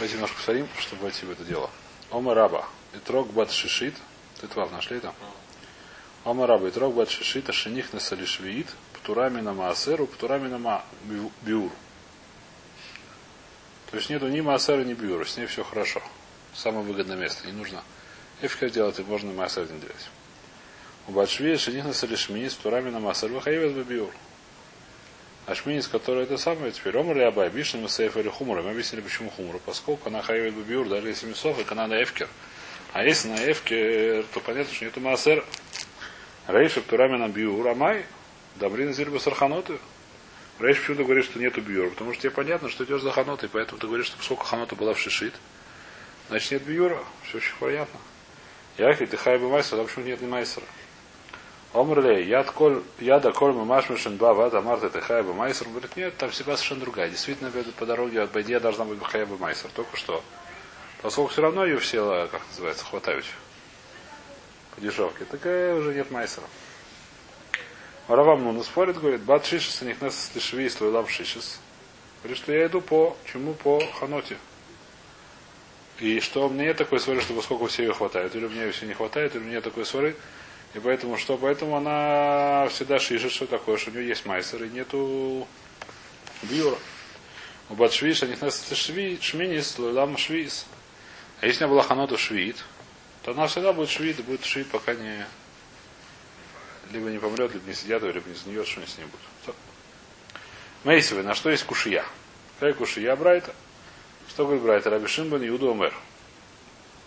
Давайте немножко повторим, чтобы войти в это дело. Ома раба. Итрок бат шишит. Ты твав нашли это? Ома раба. Итрок бат шишит. А шених на салишвиит. Птурами на маасеру. Птурами на ма биур. То есть нету ни маасера, ни биура. С ней все хорошо. Самое выгодное место. Не нужно. Эфика делать, и можно маасер не делать. У Бачви шених на салишмиит. Птурами на маасер. Выхаевет биур. Ашминис, который это самое, теперь Омар или Абай, Бишна, Масейф или Хумура. Мы объяснили, почему Хумура. Поскольку она хаевит бубиур, даже если Мисов, и она на Эфкер. А если на Эфкер, то понятно, что нету Маасер. Рейша Птурами на Биур, Амай, Добрин Зильба Сарханоты. Рейш почему-то говорит, что нету Биура, потому что тебе понятно, что идешь за Ханотой, поэтому ты говоришь, что поскольку Ханота была в Шишит, значит нет Биура. Все очень понятно. Яхи, ты хайба Майсера, а почему нет ни Майсера? Омрле, яд коль, яда коль мамашмишин ба вата марта техайба майсер. Он говорит, нет, там всегда совершенно другая. Действительно, по дороге от Байдия должна быть хайба майсер. Только что. Поскольку все равно ее все, как называется, хватают по дешевке, такая уже нет майсера. Равам ну спорит, говорит, бат шишис, у них нас лишви, слойлам шишис. Говорит, что я иду по чему? По ханоте. И что нет такой свары, что поскольку все ее хватает, или меня ее все не хватает, или меня такой свары, и поэтому что? Поэтому она всегда шишит, что такое, что у нее есть майсер и нету бьюра. У Батшвиш, они шминис, лам швиз. А если она была ханота швид, то она всегда будет швид, и будет швид, пока не либо не помрет, либо не сидят, либо не сгниет, что с ней будет. Мейсовый, на что есть кушия? Какая кушия Брайта? Что говорит Брайта? Раби Шимбан Иуда Омер.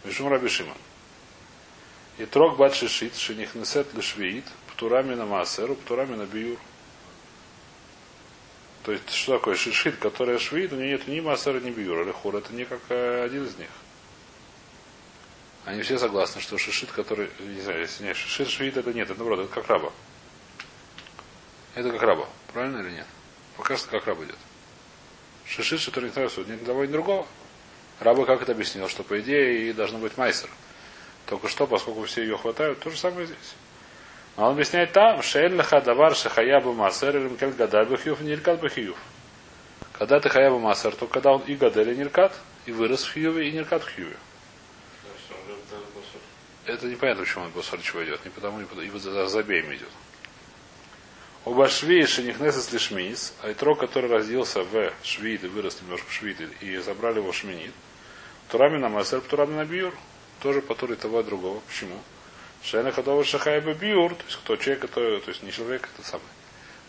Вишум Раби Шиман. И трог бат шишит, шиних несет лишвиит, птурами на маасеру, птурами на биюр. То есть, что такое шишит, которая швид, у нее нет ни маасера, ни биюра, или хур, это не как один из них. Они все согласны, что шишит, который, не знаю, если нет, шишит, швид, это нет, это наоборот, это как раба. Это как раба, правильно или нет? Пока что как раба идет. Шишит, который не знаю, ни того, ни другого. Раба как это объяснил, что по идее и должно быть майсер. Только что, поскольку все ее хватают, то же самое здесь. А он объясняет там, шельнаха давар шахаябу масер или мкель гадаль бахиюф и ниркат бахиюф. Когда ты хаябу масер, то когда он и гадаль и ниркат, и вырос в хиюве, и ниркат в хиюве. Это непонятно, почему он босор чего идет. Не потому, не потому, ибо за забеем идет. У Башви Шенихнесес Лишмис, а Итро, который родился в Швид и вырос немножко в Швид, и забрали его в Шминит, Турами на Масер, Турами на Биюр тоже по туре того и другого. Почему? Шайна Хадова Шахайба Биур, то есть кто человек, который, то есть не человек, это самый.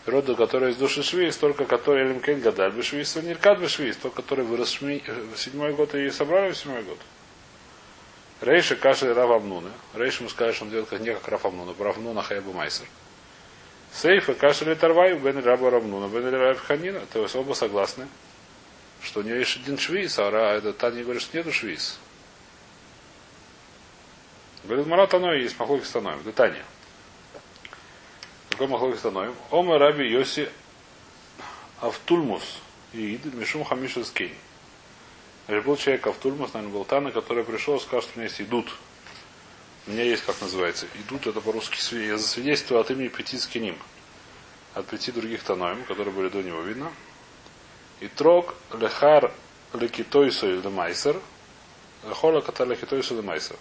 Роду, который из души швейц, только который Элимкен Гадаль Бешвейц, Ниркат Бешвейц, тот, который вырос в седьмой год и собрали в седьмой год. Рейша Каши Рав Амнуна. Рейша ему скажет, что он делает как не как Рав Амнуна, Рав Амнуна Хайбу Майсер. Сейфа Каши Литарвай, Бен Раба Рамнуна, Бен Раб Ханина. То есть оба согласны, что у него есть один швейц, а это Таня говорит, что нету швейц. Говорит, Марат Аной есть Махлоки Станоем. Детание. Какой Махлоки Станоем? Ома Раби Йоси Автульмус Иид Мишум Хамиша Скейн. Был человек Автульмус, наверное, был Тана, который пришел и сказал, что у меня есть идут. У меня есть, как называется, идут, это по-русски я засвидетельствую от имени пяти скиним. От пяти других таноем, которые были до него видно. И трог лехар лекитойсу или майсер. Лехола катар лекитойсу или майсер.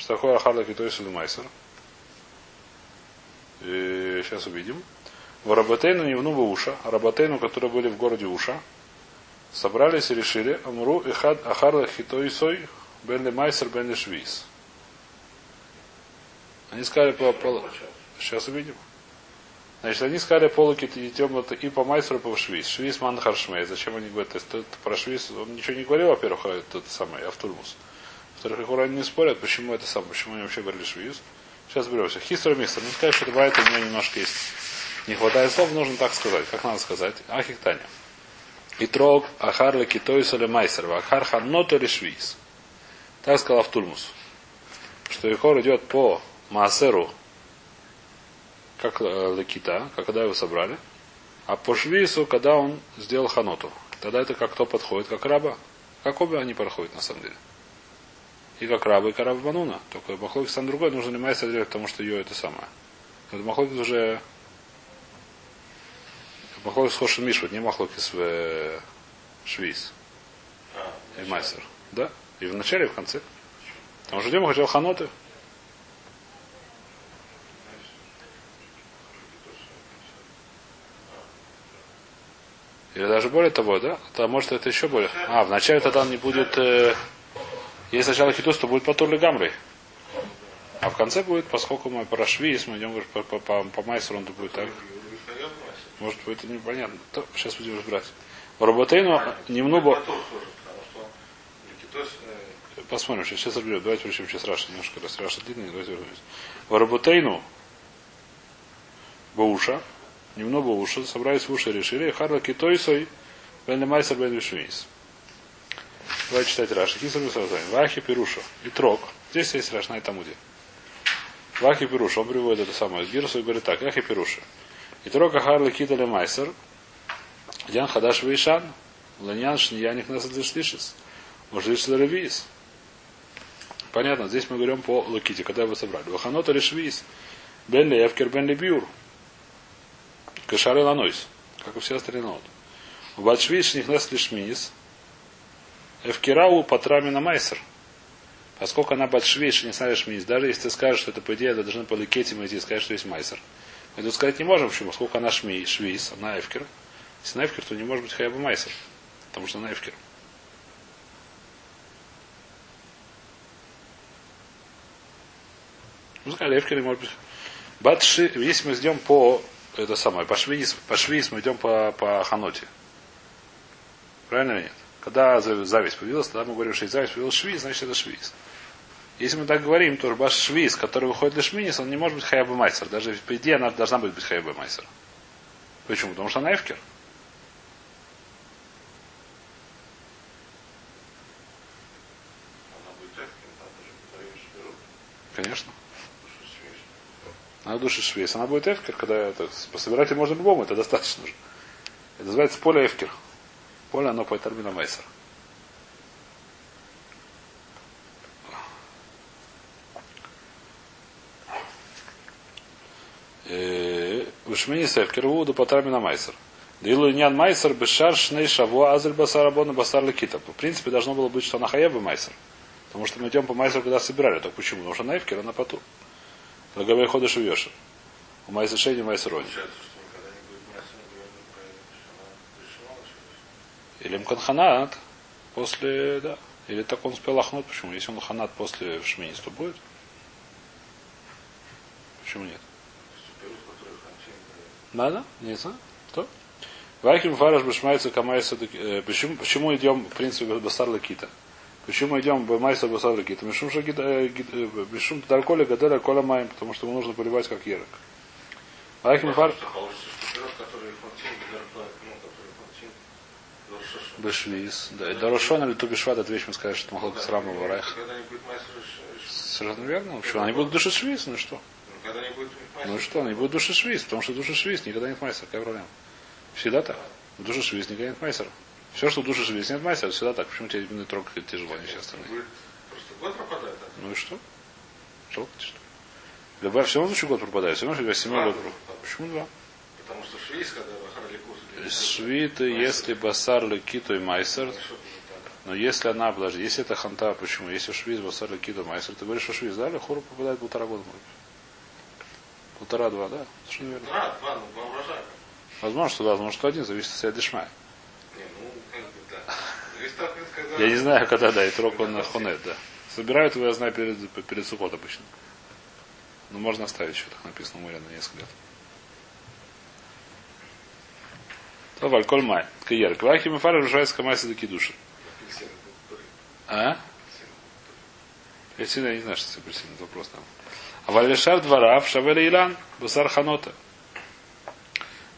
Что такое Ахарла Китой Майсер? Сейчас увидим. В Рабатейну не внуба Уша, Рабатейну, которые были в городе Уша, собрались и решили Амру и Хад Ахарла Хитой Сой Бенли Майсер Бенли Швиз. Они сказали по, по... Сейчас увидим. Значит, они сказали полуки и по майсеру, и по швиз. Швиз ман харшмей. Зачем они говорят? То есть, про швиз он ничего не говорил, во-первых, а тот самый Во-вторых, их не спорят, почему это сам, почему они вообще говорили швиз. Сейчас беремся. Хистро мистер. Ну, сказать, что бывает, у меня немножко есть. Не хватает слов, нужно так сказать. Как надо сказать? Ахихтаня. И трог ахар лекитойс или майсер. Ахар ханнот или швиз. Так сказал Автульмус. Что Ихор идет по Маасеру, как э, лекита, как когда его собрали, а по швису, когда он сделал ханоту. Тогда это как кто подходит, как раба. Как оба они проходят на самом деле и как раба, и как раба Бануна. Только Махлокис там другой, нужно лимайся отделять, потому что ее это самое. Это Махлокис уже Махлокис Хошин Мишват, не Махлокис в э, Швиз. и Майсер. Да? И в начале, и в конце. Потому что идем хотел ханоты. Или даже более того, да? То может это еще более. А, вначале тогда не будет. Э, если сначала хитус, то будет потур гамрой. А в конце будет, поскольку мы по Рашвиис, мы идем по, по, по, по Майсеру, он будет так. Может, это непонятно. То, сейчас будем разбирать. В Работейну немного... Посмотрим, сейчас, сейчас разберем. Давайте причем сейчас Раша немножко, раз Раша длинный, давайте вернемся. В Работейну Бауша, немного уши, собрались в уши решили, Харла Китойсой, Бен Майсер Бен Вишвиис. Давайте читать Раши. Кисар Вахи Пируша. И Трок. Здесь есть Раш на этом уде. Вахи Пируша. Он приводит это самое из и говорит так. Вахи Пируша. И Трок Ахарли Китали Майсер. Ян Хадаш Вейшан. Ланьян Шнияник Насадлишлишис. Может, Ревиис. Понятно, здесь мы говорим по Лаките, когда его собрали. Ваханота Решвиис. Бен Левкер Бен Лебюр. Кашары Ланойс. Как и все остальные ноты. Батшвиш Нихнес Лишминис. Эвкирау Патрамина Майсер. Поскольку она Батшвиш не знаешь Шминис, даже если ты скажешь, что это по идее, должны по Ликетим идти и сказать, что есть Майсер. Мы тут сказать не можем, почему, поскольку она Шми, Швиз, она Эвкер. Если она Эвкер, то не может быть Хаяба Майсер. Потому что она Эвкер. Ну, сказали, Эвкер может быть. Батши, если мы идем по это самое, по швиз, по швиз мы идем по, по ханоте. Правильно или нет? Когда зависть появилась, тогда мы говорим, что зависть появилась швиз, значит это швиз. Если мы так говорим, то баш швиз, который выходит для шминис, он не может быть хаяба майсер. Даже по идее она должна быть быть хаяба майсер. Почему? Потому что она эвкер. Конечно. Она души швейс. Она будет эфкер, когда это, собирать можно любому, это достаточно же. Это называется поле эфкер. Поле оно по термину Мейсер. Ушмини сефкер вуду по термину Майсер. Дилу нян Майсер бешар шней шавуа азель басар абона басар лекита. В принципе, должно было быть, что она хаеба Майсер. Потому что мы идем по Майсеру, когда собирали. Так почему? Потому что она эфкер, она поту. Лагавей ходыш и вешер. У Майса Шейни Майса Или Мканханат после, да. Или так он успел лохнуть. Почему? Если он ханат после Шминис, то будет? Почему нет? Да, да, не знаю. Кто? Вайким фараш бешмайца камайса почему, почему идем, в принципе, басар лакита? Почему идем в майса басар лакита? Мишум что Мишум дальколя гаделя кола маем, потому что ему нужно поливать как ерок. Вайким фараш Бешвиз. Да. И Дорошон или Тубишват, это вещь мы скажем, что Махлок с Рама Варайх. Совершенно верно. Почему? Они будут души швиз, ну что? Ну что, они будут души швиз, потому что души швиз никогда нет майсера. Какая проблема? Всегда так. В душе швиз никогда нет майсера. Все, что в душе швиз нет майсера, всегда так. Почему тебе именно трогать тяжело, не все остальные? Ну и что? Жалко что? Любая, все равно год пропадает, все равно у тебя 7 год пропадает. Почему два? Потому что швиз, когда Швита, если басар лекито и майсер, но если она, подожди, если это ханта, почему? Если швиз, басар лекито, майсер, ты говоришь, что швиз, да, хору попадает полтора года, Полтора-два, да? Совершенно верно. Полтора, два, ну, два урожая. Возможно, что да, возможно, что один, зависит от себя дешмая. Ну. Я не знаю, когда, да, и трок он на хонет, да. Собирают его, я знаю, перед, перед сухот обычно. Но можно оставить еще, так написано у Мария на несколько лет. То вальколь май. Каер. Квахи мефар решается камайса до кидуши. А? Апельсин, я не знаю, что это апельсин, это вопрос там. А валешар дворав шавеля илан басар ханота.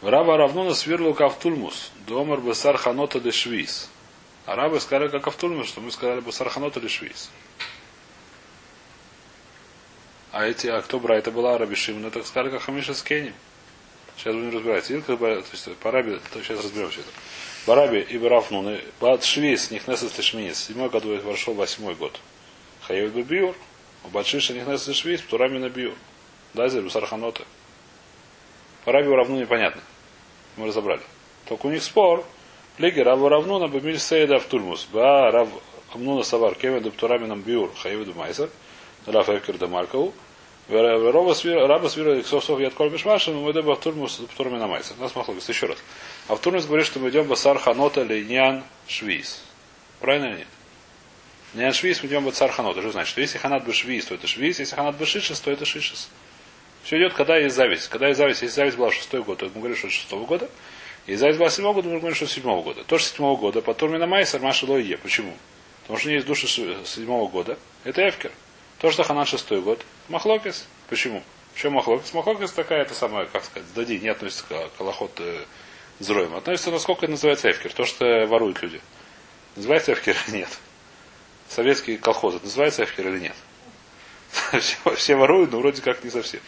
Раба равнуна сверлу кавтульмус. Домар басар ханота де швиз. А рабы сказали как кавтульмус, что мы сказали басар ханота де швиз. А эти, а кто брать? Это была Раби Шимна, так сказали, как Хамиша с Кенни. Сейчас будем разбирать. Илка, то есть, по Раби, то сейчас разберемся это. Бараби и Барафнун, Бат Швиз, Нихнесес Тишминис, седьмой год вошел восьмой год. Хаев Бибиур, у Батшиша Нихнесес Швиз, Птурами на Биур. Дазер, Сарханота. По Раби равну непонятно. Мы разобрали. Только у них спор. Лиги Раву равну на Бамиль Сейда в Тульмус. Ба Рав Амнуна Савар, Кевин Дуптурамином Биур, Хаевиду Майсер, Раф Эвкер Дамаркову, Раба свира Иксосов Яд Коль Мишмашин, мы идем в Турмус Птурмина Майсер. Нас махлогис. Еще раз. А в Турмус говорит, что мы идем Басар Ханота Лейнян Швиз. Правильно или нет? Лейнян Швиз мы идем Басар Ханота. Что значит? Что если Ханат бы Швиз, то это Швиз, если Ханат бы Шишес, то это Шишес. Все идет, когда есть зависть. Когда есть зависть, если зависть была шестой год, то мы говорим, что это шестого года. И зависть была седьмого года, мы говорим, что седьмого года. Тоже седьмого года. По Турмина Майсер Маша Лоие. Почему? Потому что у нее есть души седьмого года. Это Эфкер. То, что Ханан шестой год. Махлокис. Почему? Почему Махлокис? Махлокис такая, это самая, как сказать, дади, не относится к Аллахот э, Зроем. Относится, насколько это называется Эфкер. То, что воруют люди. Называется Эфкер или нет? Советские колхозы. Называется Эфкер или нет? все, все воруют, но вроде как не совсем.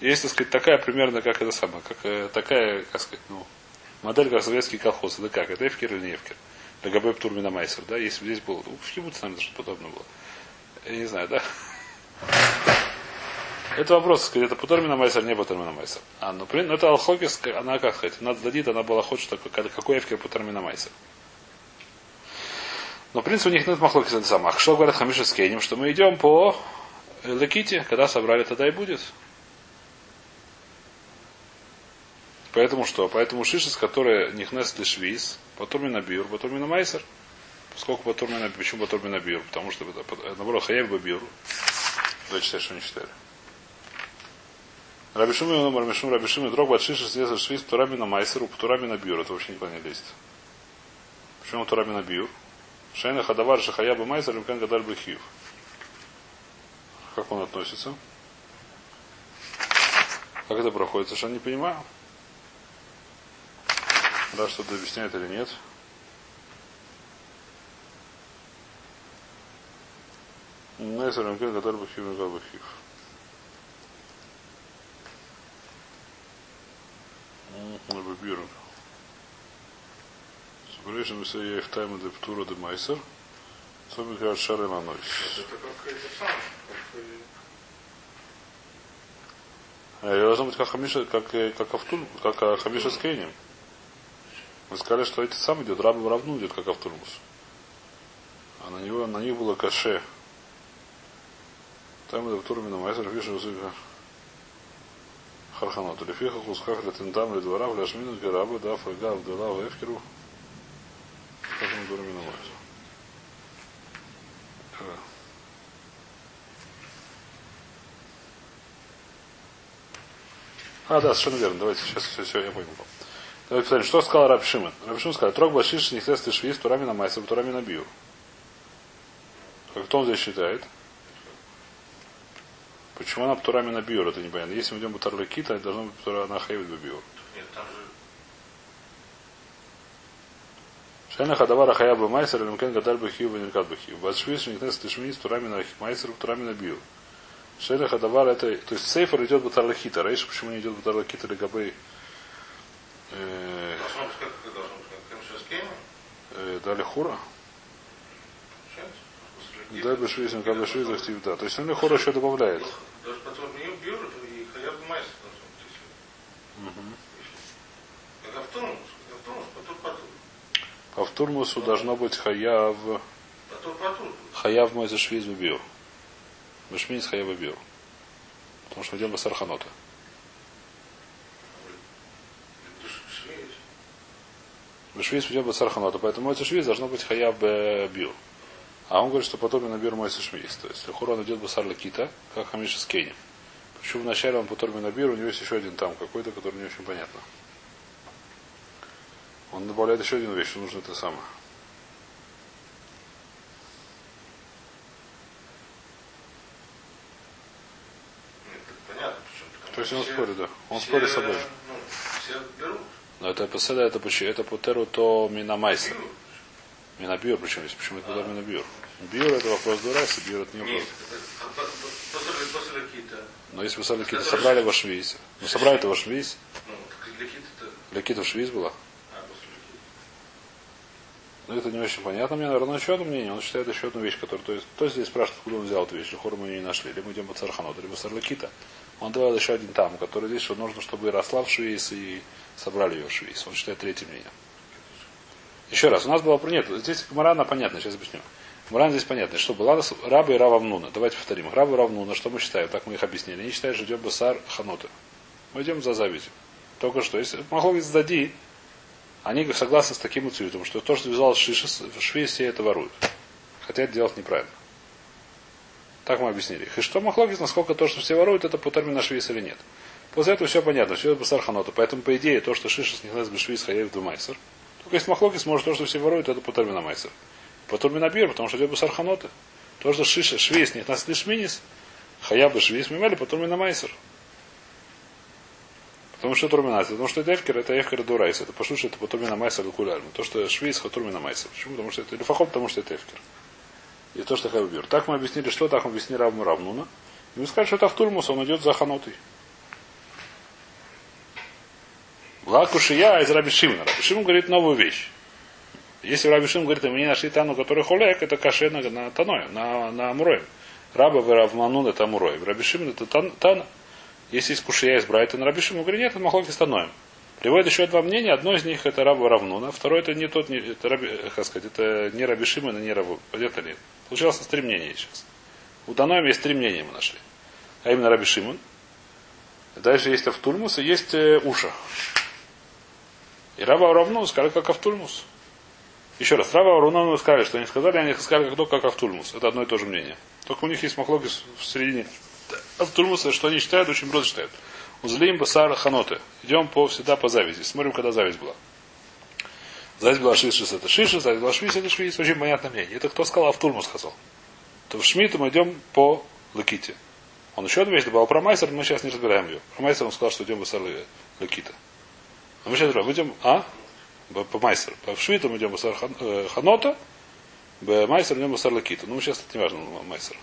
Есть, так сказать, такая примерно, как это самое, как э, такая, как сказать, ну, модель, как советский колхоз. Это как? Это Эфкер или не Эфкер? ГБ Турмина Майсер, да, если бы здесь было. В Кибуце, наверное, что-то подобное было. Я не знаю, да? Это вопрос, сказать, это Путормина Майсер, не Путормина Майсер. А, ну, ну это Алхокис, она как сказать, она дадит, она была хочет, что какой эфкер Путормина Майсер. Но, в принципе, у них нет махлокис это самых. Что говорят Хамиша с Кейнем, что мы идем по Леките, когда собрали, тогда и будет. Поэтому что? Поэтому Шишес, который Нихнес Лишвиз, потом на Биур, потом на Майсер. Поскольку потом на Почему потом на Биур? Потому что наоборот Хаяв Биур. Давайте читать, что они читали. Рабишум и номер Рабишум Рабишум и дрог Батшиша съездил Швиз Турами на Майсеру, Турами на Биур. Это вообще никуда не лезет. Почему Турами на Биур? Шайна Хадавар Шахаяба Майсер Мкан Гадаль Бахиев. Как он относится? Как это проходит? Совершенно не понимаю. Да, что-то объясняет или нет. Несер Рамкен, который бы хив, бы if time the Ptura de Meiser. So we got Sharon Anois. Это как это самое, как Я должен быть как Хамиша, как, как Автул, как Хамиша с Кейнем. Мы сказали, что эти сам идет, рабам равну идет, как Автурмус. А на него, на них было каше. Там это Турмина Майсер пишет, что Харханот. Лефиха хусках летендам ледвара вляшмину гарабы да фрага вдала в эфкеру. Как он Турмина Майсер. А, да, совершенно верно. Давайте сейчас все, все, я понял. Давайте посмотрим, что сказал Раб Шимон. Раб Шимон сказал, трог башиш не хлест шви с турами на майсер, турами на бию. Как кто он здесь считает? Почему она турами на биур, это непонятно. Если мы идем по Тарлакита, должно быть тура на хейвит же Шайна хадавара хаяба майсер, лемкен гадаль бахию, венеркат бахию. Башвиш не хлест шви с турами на майсер, турами на биур. Шайна хадавара это, то есть сейфер идет по Тарлакита. Рейш, почему не идет по Тарлакита или габей должно быть как как должно быть как Хемшескема. э, дали хура. Да, бешвизм, как бешвизм, да. То есть он хура еще добавляет. Даже потом не бьют, и хаяр майс. А в турмусу должно быть хаяв, хаяв мой за швиз бибир. Бешминс хаяв бибир. Потому что идем басарханота. Бешвиз идет басарханота. Поэтому мой швиз должно быть хаяв бибир. А он говорит, что потом на бир мой швиз. То есть Лехурон идет басар лакита, как хамиша с Кенни. Почему вначале он потом на бир, у него есть еще один там какой-то, который не очень понятно. Он добавляет еще один вещь, что нужно это самое. Это То есть он все- спорит, да. Он все, спорит с собой. Ну, все берут. Но это поседа, это почему? Это путеру то минамайса. Берут. Минабьюр, причем здесь? Почему это удар минабьюр? Бьюр это вопрос дурайса, бьюр это не вопрос. а. Но если вы какие-то собрали ваш швиз, ну собрали это ваш швиз, Ну, для. Лекита в швиз была, ну это не очень понятно. Мне, наверное, еще одно мнение. Он считает еще одну вещь, которую, то есть, кто здесь спрашивает, откуда он взял эту вещь, Лихор мы ее не нашли. Либо идем по Царханоту, либо Сарлакита. Он добавил еще один там, который здесь, что нужно, чтобы и росла в швиз, и собрали ее в швиз. Он считает третье мнение. Еще раз, у нас было... Нет, здесь Гмара, она понятна, сейчас объясню. Муран здесь понятно. Что было? Раба и Рава Мнуна. Давайте повторим. Раба и Рава Мнуна. Что мы считаем? Так мы их объяснили. Они считают, что идем басар ханоты. Мы идем за завязью. Только что. Если Махлогис сдади, они согласны с таким утверждением, что то, что связалось шиши, в шве все это воруют. Хотя это делать неправильно. Так мы объяснили. И что Махлогис, насколько то, что все воруют, это по термину швейс или нет. После этого все понятно, все это басар ханота. Поэтому, по идее, то, что шиши снялась бы швейс хаяев майсер. Только если Махлогис может то, что все воруют, это по термину майсер. По термину бир, потому что идет басар ханота. То, что шиша, швейс них нас лишминис, хаяв бы швейс мимели, по термину майсер. Потому что турминация. Потому что это эфкер, это эфкер дурайс. Это пошут, что это потом на майсер кулярно. То, что швейц хатурми на майсер. Почему? Потому что это или потому что это эфкер. И то, что хайбюр. Так мы объяснили, что так мы объяснили Равну Равнуна. И мы сказали, что это Автульмус, он идет за ханотой. Лакушия из Раби Шимна. Раби Шимон говорит новую вещь. Если Раби Шимон говорит, мы не нашли тану, который холек, это каше на, на таное, на, на Амуроем. Раба Равманун это Амуроем. Раби Шимон это тан, тана. Если есть кушия из Брайта на Раби Шимон, говорит, нет, это махлоки становим. Приводит еще два мнения. Одно из них это Раба Равнуна, второе это не тот, не, это, Раби, как сказать, это не Раби Шимон, не Раба. Это ли? Получилось три мнения сейчас. У Таноем есть три мнения мы нашли. А именно Раби Шимон. Дальше есть Автульмус и есть э, Уша. И Раба Равнун сказали, как Автульмус. Еще раз, Раба Равнун сказали, что они сказали, они сказали, как только как Автульмус. Это одно и то же мнение. Только у них есть махлокис в середине. Автульмуса, что они считают, очень просто считают. Узлим басар ханоты. Идем по, всегда по завязи. Смотрим, когда зависть была. Зависть была шишис, это шишис, зависть была швис, это швис. Очень понятное мнение. Это кто сказал, Автульмус сказал. То в Шмиту мы идем по Лаките. Он еще одну вещь добавил про Майсер, мы сейчас не разбираем ее. Про Майсер он сказал, что идем басар Лакита. А мы сейчас разбираем. Идем, а? По Майсер. По Шмиту мы идем басар ханота, по Майсер идем басар Лакита. Ну, сейчас это не важно, Майсер.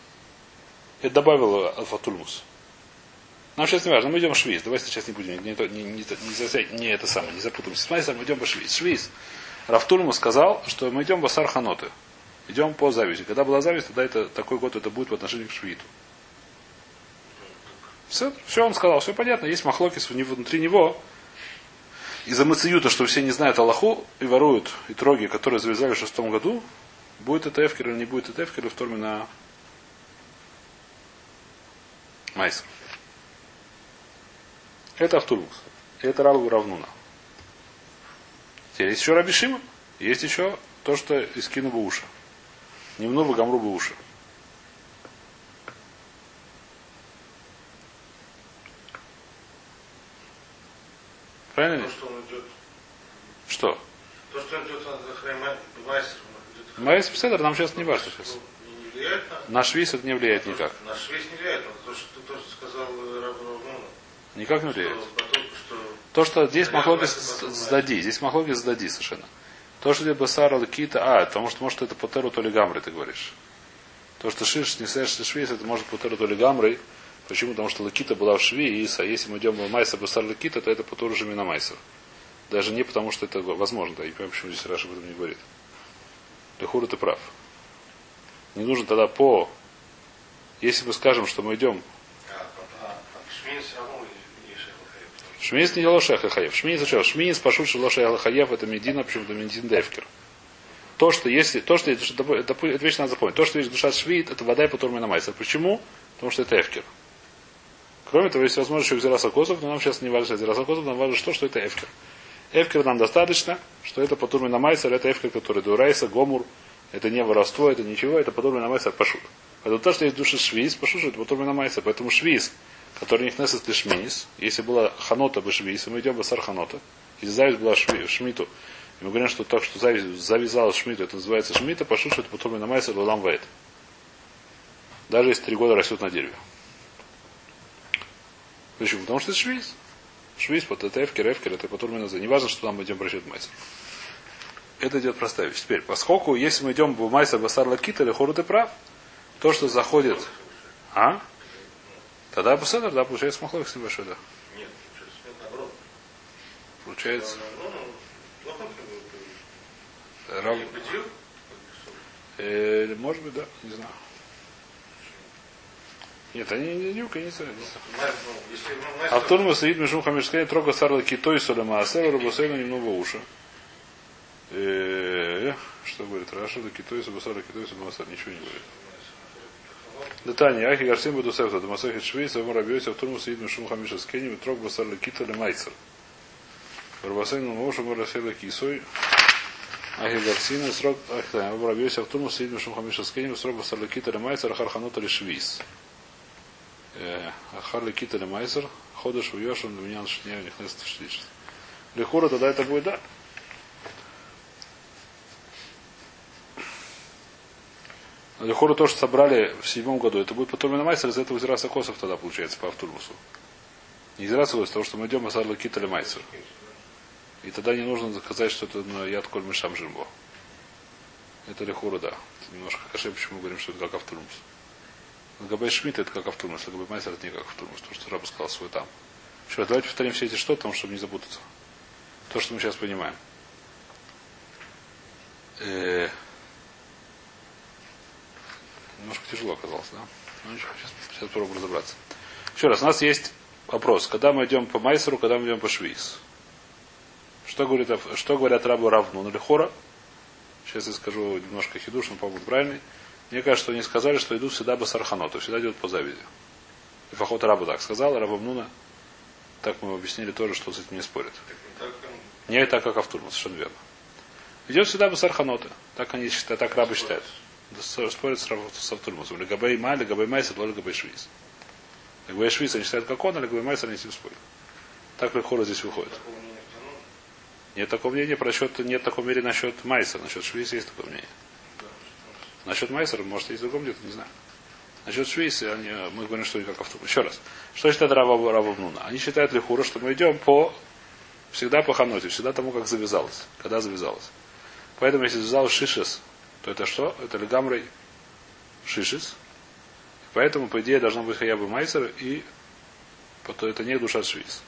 Это добавил Алфатульмус. Нам сейчас не важно, мы идем в Швиз. Давайте сейчас не будем, не, не, не, не, не это самое, не запутаемся. Смотрите, мы идем по Швиз. Швиз. Рафтульмус сказал, что мы идем в Асар Ханоты. Идем по зависи. Когда была зависть, тогда это, такой год это будет в отношении к Швиду. Все, все он сказал, все понятно. Есть махлокис внутри него. Из-за Мациюта, что все не знают Аллаху и воруют и троги, которые завязали в шестом году, будет это эфкер или не будет это эфкер, в торме на Майс. Это Автулмус. Это Ралу Равнуна. Теперь есть еще Рабишима. Есть еще то, что из кинуба уша. Немного гамруба уша. Правильно? То, что он идет. Что? То, что он идет за. Майс Пседер нам сейчас не важно сейчас. Не влияет на... На швейц это не влияет никак. На швейц не влияет, то, что ты тоже сказал Раб Равнуна. Никак не влияет. То, что здесь потом, сдади. Здесь махлогис сдади совершенно. То, что где басара лакита, а, потому что может это потеру то ли гамры, ты говоришь. То, что шиш не сэш швейц, это может потеру то ли гамры. Почему? Потому что лакита была в шве, и иса. Если мы идем в майса басар лакита, то это потор уже майса. Даже не потому, что это возможно. Да, я не понимаю, почему здесь Раша об этом не говорит. Лехура ты прав. Не нужно тогда по... Если мы скажем, что мы идем А, а, а. Шминис не лошех хаяев. Шминис что? Шминис пошут, что лошех хаяев это медина, почему-то медин дефкер. То, что если, то, что, это, это, это вещь надо запомнить. То, что есть душа швид, это вода и потом майса. Почему? Потому что это эфкер. Кроме того, есть возможность еще взяла сокосов, но нам сейчас не важно взяла сокосов, нам важно что, что это эфкер. Эфкер нам достаточно, что это потурми на майсер, это эфкер, который дурайса, гомур, это не воровство, это ничего, это потурми на майсер пашут. Это то, что есть души швиз, пашут, это потурми на майсер. Поэтому швиз, который не кнесет лишминис, если была ханота бы швиз, мы идем в сар ханота, если зависть была шви, шмиту, и мы говорим, что так, что зависть завязалась шмиту, это называется шмита, пашут, это потурми на майсер, лулам. Даже если три года растет на дереве. Почему? Потому что это это эфкер, эфкер, это потом минуза. Не важно, что там мы идем просчет майсер. Это идет простая вещь. Теперь, поскольку, если мы идем в майсер басар лакита или хору ты прав, то, что заходит... А? Тогда Бусседер, да, получается махлок с небольшой, да. Нет, получается. Получается... Ну, ну, Рав... поделил? Э, может быть, да, не знаю. Нет, они не дюка, не ну, ну, майсер- Автор стоит между хамишская трога сарла китой солема асера рабусейна немного уша. Э, Что говорит? Раша, да китойса, басара, китойса, басара. Ничего не говорит. Детание. Ахи Гарсим буду сефта. Дамасахи Швейц, Амур Абьёйся, в турму сидит Мишум Хамиша Скени, Трог Басар Лекита Лемайцер. Барбасайн Мошу Мурасела Кисой. Ахи Гарсина, срок, Амур Абьёйся, в турму сидит Мишум Хамиша Скени, Трог Басар Лекита Лемайцер, Харханута Лешвиз. Ахар Лекита Лемайцер, Ходыш в Йошин, Доминян Шня, Нехнест Шлиш. Лихура тогда это будет да. Лехору то, что собрали в седьмом году, это будет потом на майсер, из этого Зираса Косов тогда получается по Автурмусу. Не Зираса Косов, потому что мы идем Асар Лакит или майсер. И тогда не нужно сказать, что это на яд коль мешам жимбо. Это лехура, да. Это немножко каше, почему мы говорим, что это как Автурмус. Габай Шмидт это как Автурмус, а Габай Майсер это не как Автурмус, то, что Раба сказал свой там. Еще давайте повторим все эти что там, чтобы не запутаться. То, что мы сейчас понимаем. Э -э Немножко тяжело оказалось, да? Ну ничего, сейчас, сейчас попробуем разобраться. Еще раз, у нас есть вопрос. Когда мы идем по Майсеру, когда мы идем по Швейс? Что, говорит, что говорят рабу Равну или Хора? Сейчас я скажу немножко хидуш, но, по-моему, правильный. Мне кажется, что они сказали, что идут всегда по Сарханоту, всегда идут по завиде. И Фахот Рабу так сказал, Раба Мнуна, так мы объяснили тоже, что с этим не спорят. Не так, как Автурма, совершенно верно. Идет всегда по Сарханоты. Так они считают, так рабы считают спорят с Автурмусом. Легабей Ма, Легабей Майса, то Легабей Швиз. Легабей Швиз они считают как он, а Легабей Майса они с ним спорят. Так Лехора здесь выходит. Нет такого мнения про счет, нет такого мнения насчет Майса. Насчет Швейса есть такое мнение. Насчет Майсера, может, есть другом где-то, не знаю. Насчет Швейса, они, мы говорим, что они как автобус. Еще раз. Что считает Рава, Рава Мнуна? Они считают Лихура, что мы идем по всегда по ханоте, всегда тому, как завязалось. Когда завязалось. Поэтому, если завязалось шишес, то это что? Это легамрой шишис. Поэтому, по идее, должно быть хаяба майсер, и то это не душа швиз.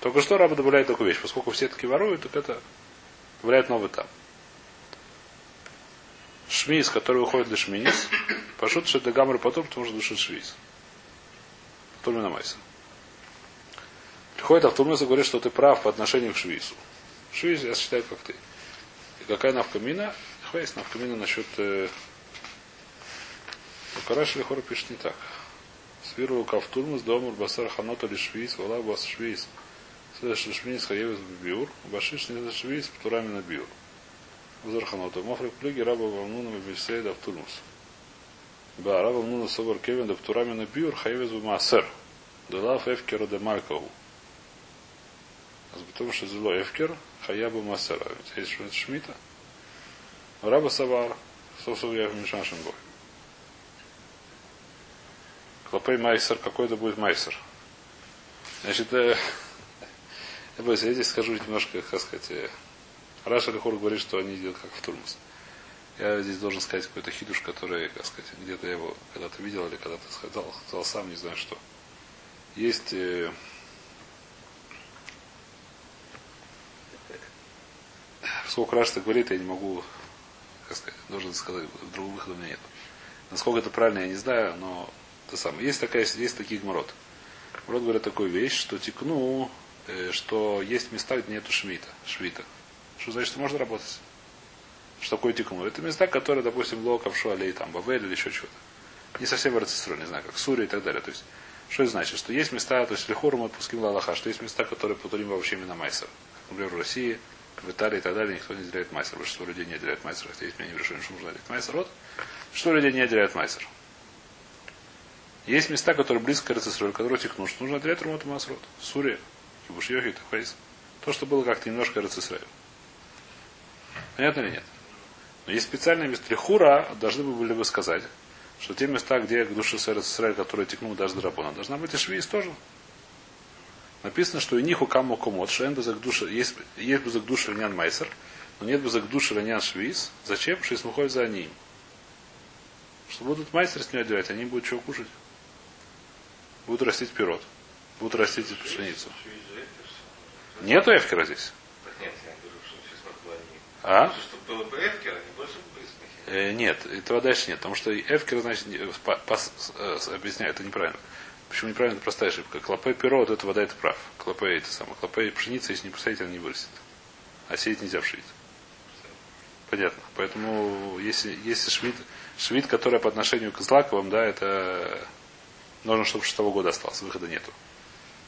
Только что раба добавляет такую вещь. Поскольку все таки воруют, так это добавляет новый там. Шмиз, который выходит для шмиз, пошут, что это гамры потом, потому что душа швиз. Потом на майсер. Приходит Автурмис и говорит, что ты прав по отношению к швизу. Швиз я считаю, как ты. И какая навкамина? Хвейс, навкамина насчет э, Караш Лихора пишет не так. Свиру Кавтурмус, Домур, Басар Ханота Лишвиз, Вала Бас Швиз. Следующий Шмиз Хаевис Биур, Башиш не Швиз, Птурами на Биур. Узар Ханота. Мофрик Плюги, Раба Вамнуна Бельсей Давтурмус. Ба, Раба Вамнуна Собор Кевин, Давтурами на Биур, Хаевис Маасер. Делав Эфкера де Малкову. Потому что зло Эфкер, Хаяба Масера. Есть Шмита. Раба Савар, Сосов я Мишашин Бой. Клопей Майсер, какой это будет Майсер? Значит, э, я я здесь скажу немножко, как сказать, э, Раша Лихор говорит, что они идут как в Турмус. Я здесь должен сказать какой-то хидуш, который, как сказать, где-то я его когда-то видел или когда-то сказал, сказал сам, не знаю что. Есть э, сколько раз говорит, я не могу как сказать, должен сказать, другого выхода у меня нет. Насколько это правильно, я не знаю, но это самое. Есть, такая, есть такие гмород. Гмород говорят такую вещь, что текну, э, что есть места, где нету швита. Швита. Что значит, что можно работать? Что такое текну? Это места, которые, допустим, Локов, Шуалей, там, Бавель или еще что-то. Не совсем в не знаю, как Сурия и так далее. То есть, что это значит? Что есть места, то есть Лихорум отпуским Лалаха, что есть места, которые потурим вообще именно Майсер. Например, в России, в Италии и так далее никто не отделяет майсер. Большинство людей не отделяет майсер. Хотя есть мнение что нужно отделять майсер. Вот. Что людей не отделяет майсер. Есть места, которые близко к Рецесроль, которые текнут, что нужно отделять Румоту Масрот. Сурия, Кибуш Йохи, Тахайс. То, что было как-то немножко Рецесроль. Понятно или нет? Но есть специальные места. Лихура должны бы были бы сказать, что те места, где к душе Рецесроль, которые текнут даже драпона, должна быть и Швиз тоже. Написано, что и ниху каму комот, что базак душа, есть, есть базак душа линян майсер, но нет базак душа линян швиз. Зачем? Что смухой за ним. Что будут майсер с нее одевать, они будут что кушать. Будут растить пирот. Будут растить пшеницу. Нету эфкера здесь. А? Э, нет, этого дальше нет, потому что эфкер, значит, по, по, э, объясняю, это неправильно. Почему неправильно? Это простая ошибка. Клопей перо, вот это вода, это прав. Клопей это самое. Клопей пшеница, если не посадить, она не вырастет. А сеять нельзя пшить. Понятно. Поэтому если, если швид, швид, который по отношению к злаковым, да, это нужно, чтобы шестого года остался, выхода нету.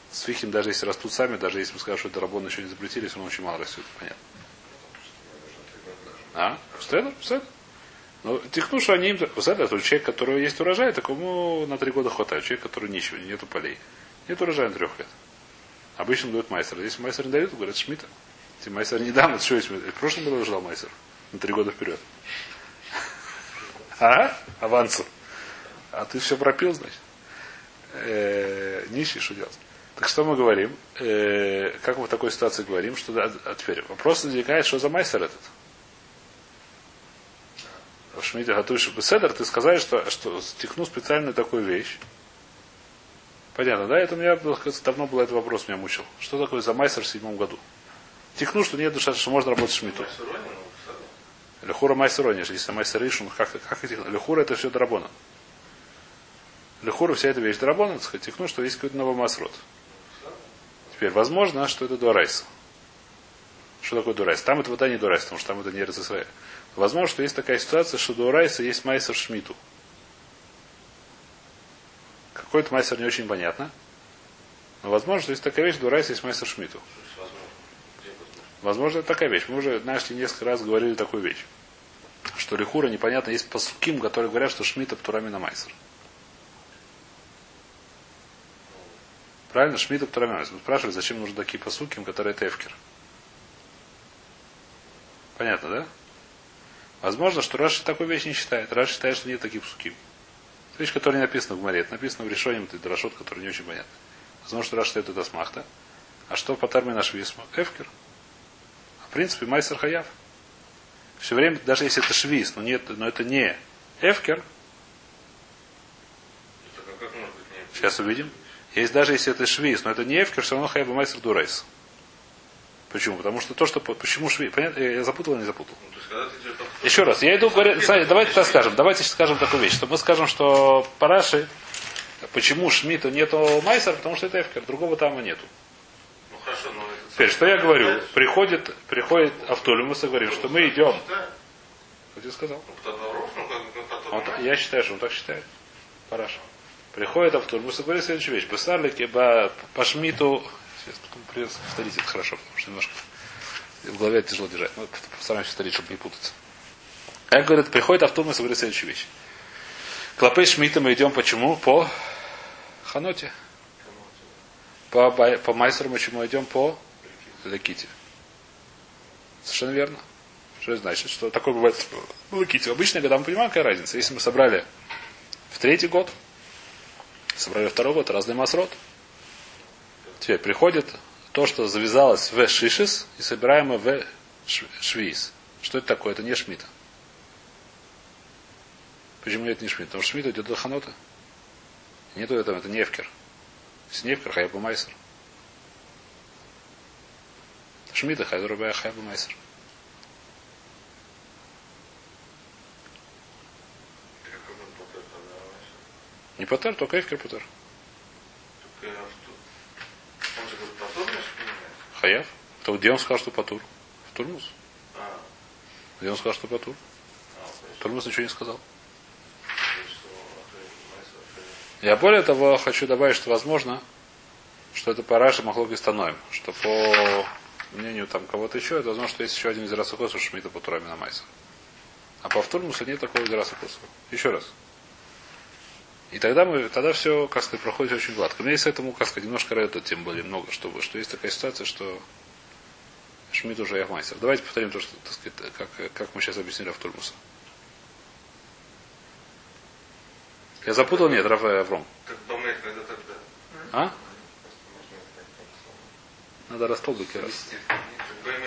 С фихим, даже если растут сами, даже если мы скажем, что это рабон еще не запретили, все равно очень мало растет. Понятно. А? Стедер? Стедер? Ну, техну, что они им... Стедер, это человек, у которого есть урожай, такому на три года хватает. Человек, который ничего, нету полей. Нет урожая на трех лет. Обычно дают майстер. Если майстер не дают, говорят Шмита. Если майстер недавно, что есть? В прошлом году ждал майстер. На три года вперед. А? Авансу. А ты все пропил, значит? Э, нищий, что делать? Так что мы говорим? Э, как мы в такой ситуации говорим? Что, а, а теперь вопрос возникает, что за майстер этот? В Шмите Гатуш Беседер ты сказали, что, что стихну специальную такую вещь. Понятно, да? Это у меня давно был этот вопрос, меня мучил. Что такое за майстер в седьмом году? Тихну, что нет душа, что можно работать Шмиту. Лехура майсерони, если майстер Ишун, как, как этих? Лехура это все драбона. Лехура вся эта вещь драбона, тихну, что есть какой-то новый масрот. Теперь, возможно, что это дуарайс. Что такое дуарайс? Там это вода не дуарайс, потому что там это не РССР. Возможно, что есть такая ситуация, что дуарайса есть майсер шмиту. Какой-то майсер не очень понятно. Но возможно, что есть такая вещь, дуарайса есть майсер шмиту. Возможно, это такая вещь. Мы уже, знаешь, несколько раз говорили такую вещь. Что лихура непонятно, есть пасуким, которые говорят, что шмита птурами на майсер. Правильно? Шмита птурами на майсер. Мы спрашивали, зачем нужны такие пасуким, которые тефкер. Понятно, да? Возможно, что Раши такую вещь не считает. Раши считает, что нет таких псуким. Вещь, которая не написана в Гмаре. Это написано в решении, это Драшот, который не очень понятно. Возможно, что Раши считает это смахта. А что по термину наш висма? Эфкер. В принципе, майсер хаяв. Все время, даже если это швиз, но, нет, но это не эфкер, сейчас увидим. Есть даже если это швиз, но это не эфкер, все равно хаяв майсер дурайс. Почему? Потому что то, что... Почему швиз? Понятно? Я запутал или не запутал? Ну, Еще раз. Я иду говорю... Давайте так скажем. Давайте скажем такую вещь. Что мы скажем, что Параши... Почему Шмиту нету майсер? Потому что это эфкер. Другого там нету. Ну хорошо, но Теперь, что я говорю? Приходит, приходит Автолюмус и говорит, что мы идем. Кто тебе сказал? Он, я считаю, что он так считает. Параша. Приходит Автолюмус и говорит следующую вещь. Бесарлики по шмиту. Придется повторить это хорошо, потому что немножко в голове тяжело держать. Ну, постараемся повторить, чтобы не путаться. Я говорю, приходит Автолюмус и говорит следующую вещь. Клопей Шмита мы идем почему? По Ханоте. По, по Майсеру мы чему идем? По Леките. Совершенно верно. Что это значит? Что такое бывает в Леките? Обычно, когда мы понимаем, какая разница. Если мы собрали в третий год, собрали второй год, разный масрот. Теперь приходит то, что завязалось в шишис и собираемо в швиис. Что это такое? Это не шмита. Почему это не шмита? Потому что шмита идет до ханота. Нету этого, это не эвкер. Если не эвкер, хайба майсер. Шмита хайдура бая хайба майсер. Не потер, только эфкер потер. Хаяв. То где он сказал, что потур? В Турмус. Где он сказал, что потур? Турмус ничего не сказал. Я более того хочу добавить, что возможно, что это параша быть становим, что по мнению там кого-то еще, это возможно, что есть еще один из Расакосов Шмита по Тураме Майса. А по Втурмусу нет такого из Расакосова. Еще раз. И тогда мы, тогда все, как сказать, проходит очень гладко. Меня есть этому, как сказать, немножко рэта, тем более много, чтобы, что есть такая ситуация, что Шмидт уже Яхмайсер. Давайте повторим то, что, так сказать, как, как мы сейчас объяснили Автурмуса. Я запутал? Нет, Рафа Авром. А? Надо растолбики раз.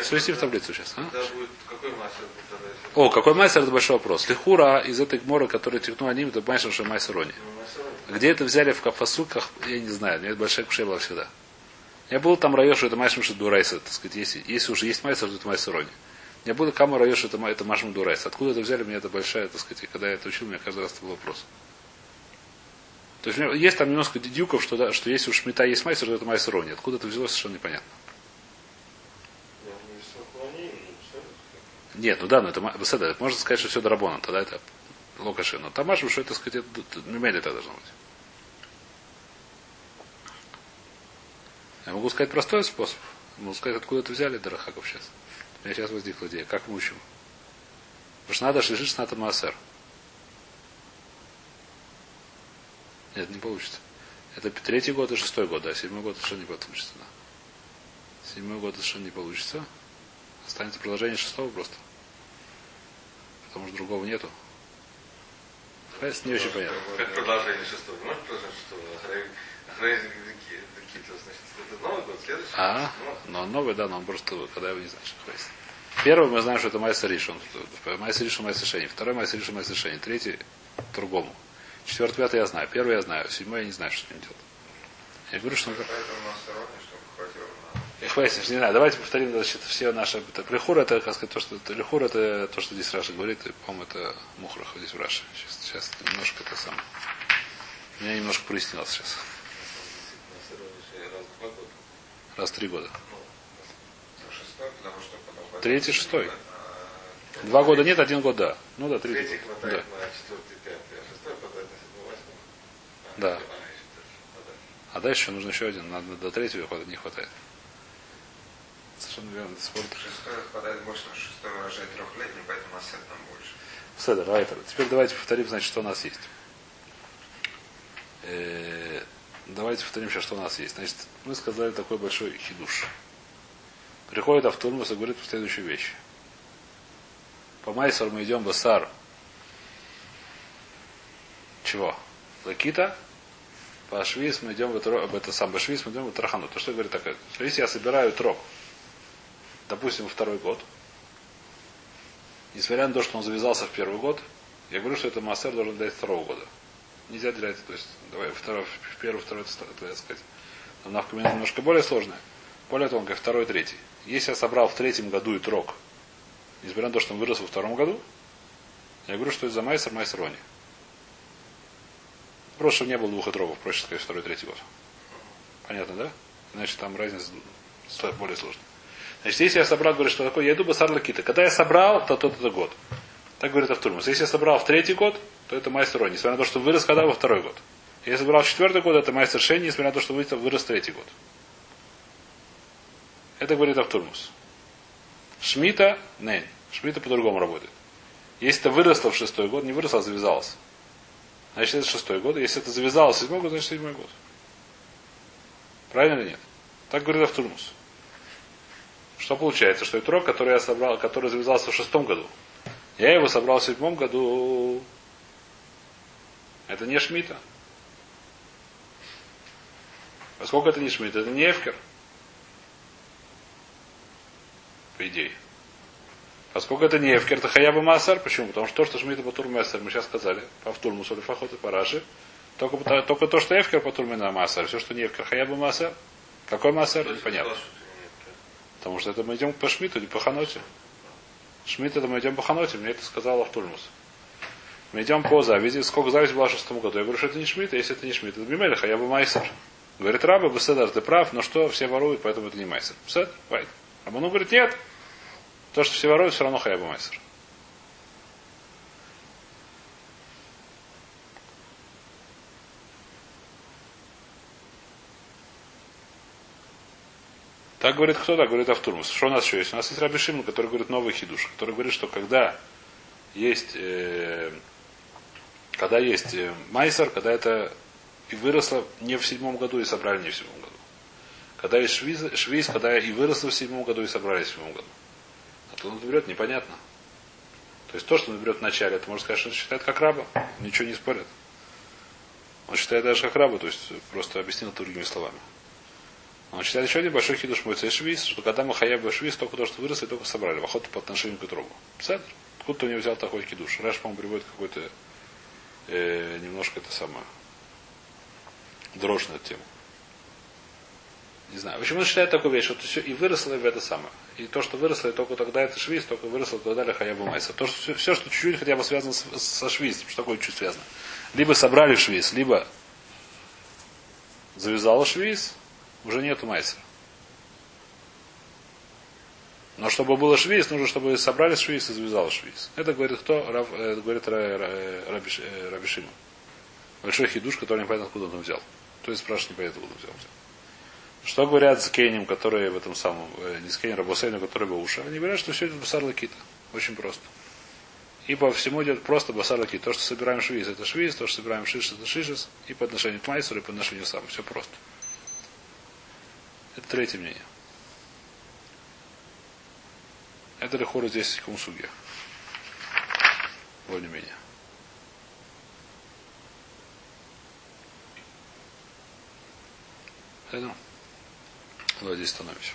Свести в таблицу сейчас. А? О, какой мастер, это большой вопрос. Лихура из этой гмора, который текнул одним, это мастер, что мастер Рони. Где это взяли в кафасуках, я не знаю. Мне это большая куша была всегда. Я был там район, что это мастер что дурайса, так сказать. Если, если уже есть мастер, то это мастер Рони. Я был кому район, что это, это Машм Дурайс. Откуда это взяли, мне это большая, так сказать, когда я это учил, мне каждый раз это был вопрос. То есть есть там немножко дедюков, что, да, что если у Шмита есть майсер, то это майсер Рони. Откуда это взялось, совершенно непонятно. Нет, ну да, но это, беседа, можно сказать, что все драбона, тогда это локаши. Но тамаш, что это, сказать, мемели это должно быть. Я могу сказать простой способ. Могу сказать, откуда это взяли Дарахаков сейчас. У меня сейчас возникла идея. Как мы учим? Потому что надо шишить шната маасер. Нет, не получится. Это третий год и шестой год, да. Седьмой год совершенно не получится. Седьмой год совершенно не получится. Останется продолжение шестого просто. Потому что другого нету. Это не очень понятно. Как продолжение шестого. Может продолжение шестого? Охрей Декита, значит, это Новый год, следующий? А, Ну, но он новый, да, но он просто, когда его не знаешь. Первый мы знаем, что это Майса Ришон. Майса Ришон, Майса Шени. Второй Майса Ришон, Майса Шени. Третий другому. Четвертый, пятый я знаю. Первый я знаю. Седьмой я не знаю, что он делает. Я говорю, что Поэтому у нас хватит, не знаю, давайте повторим значит, все наши. Это, Лихур это, как сказать, то, что это, Лихур это то, что здесь Раша говорит, и, по-моему, это Мухрах здесь в Раше. Сейчас, сейчас немножко это самое. Меня немножко прояснилось сейчас. Раз в три года. Третий, шестой. Два года нет, один год да. Ну да, третий. Третий хватает Да. на четвертый, пятый, а шестой хватает на седьмой, восьмой. Да. а, дальше. А. А нужно еще один. Надо до третьего не хватает. Совершенно верно. Спорт. Шестой хватает больше, но шестой урожай трехлетний, поэтому ассет там больше. Седер, Райтер. Теперь давайте повторим, значит, что у нас есть. Э, Давайте повторим сейчас, что у нас есть. Значит, мы сказали такой большой хидуш. Приходит Автурмус и говорит следующую вещь. По Майсор мы идем басар. Чего? Лакита. По Швиз мы идем в это сам Швиз мы идем в Трахану. То что говорит такое? Что если я собираю трог, допустим, второй год, несмотря на то, что он завязался в первый год, я говорю, что это массер должен дать второго года. Нельзя делать, то есть, давай, второй, первый, второй, так сказать, навкамина немножко более сложная, более тонкая, второй, третий. Если я собрал в третьем году и трог, несмотря на то, что он вырос во втором году, я говорю, что это за майсер, майсер рони. Просто чтобы не было двух отрогов, проще сказать, второй, третий год. Понятно, да? Иначе там разница более сложная. Значит, если я собрал, говорю, что такое, я иду басар лакита. Когда я собрал, то тот это год. Так говорит Автурмус. Если я собрал в третий год, то это майстер Рони, несмотря на то, что вырос когда во второй год. Если я собрал в четвертый год, это майстер Шени, несмотря на то, что вырос, вырос третий год. Это говорит Автурмус. Шмита, не, Шмита по-другому работает. Если это выросло в шестой год, не выросло, а завязалось. Значит, это шестой год. Если это завязалось в седьмой год, значит седьмой год. Правильно или нет? Так говорит Автурмус. Что получается? Что Итрок, который я собрал, который завязался в шестом году, я его собрал в седьмом году. Это не Шмита. Поскольку это не Шмита, это не Эфкер. По идее. Поскольку это не Эфкер, это Хаяба Маасар. Почему? Потому что то, что Шмита Батур Маасар, мы сейчас сказали, по Втурмусу, Лефахот и Параши, только, только то, что Эфкер Батур Мина Маасар, все, что не Эфкер, Хаяба Маасар. Какой Маасар? Непонятно. Потому что это мы идем по Шмиту или по Ханоте. Шмит это мы идем по Ханоте, мне это сказал Автульмус. Мы идем по завязи. Сколько зависть была в шестом году? Я говорю, что это не Шмит, а если это не Шмит, это Бимелеха, я бы Майсер. Говорит, раба, Беседар, ты прав, но что, все воруют, поэтому это не Майсер. Бесед, вайт. А он говорит, нет. То, что все воруют, все равно Хаяба Майсер. Так говорит кто? Так говорит Автурмус. Что у нас еще есть? У нас есть Раби Шимон, который говорит новый хидуш, который говорит, что когда есть, э, когда есть э, майсер, когда это и выросло не в седьмом году и собрали не в седьмом году. Когда есть швиз, швиз когда и выросло в седьмом году и собрали в седьмом году. А то он берет, непонятно. То есть то, что он берет в начале, это можно сказать, что он считает как раба. Ничего не спорят. Он считает даже как раба, то есть просто объяснил другими словами. Он считает еще один большой хидуш мой швиз, что когда мы хаяба швиз, только то, что выросли, только собрали. В охоту по отношению к другу. Писать? Откуда-то у него взял такой хидуш. Раш, по-моему, приводит какой-то э, немножко это самое дрожь тему. Не знаю. Почему он считает такую вещь, что все и выросло в это самое. И то, что выросло, и только тогда это швиз, только выросло тогда для хаяба майса. То, что все, все, что чуть-чуть хотя бы связано со швиз, что такое чуть связано. Либо собрали швиз, либо завязало швиз, уже нету майса. Но чтобы было швейц, нужно, чтобы собрали швейц и завязал швейц. Это говорит кто? Рав, э, говорит Раби, э, Раби Шимон. Большой хидуш, который непонятно откуда он взял. То есть спрашивает, непонятно откуда он взял. Что говорят с Кейнем, которые в этом самом, э, не с Кейнем, Рабусейну, который был уши? Они говорят, что все это басар лакита. Очень просто. И по всему идет просто басар лакит. То, что собираем швиз, это швиз, то, что собираем шиш, это шишес. И по отношению к майсеру, и по отношению к самому. Все просто. Это третье мнение. Это лихора здесь в кумсуге. Более менее. Поэтому. Давай здесь становимся.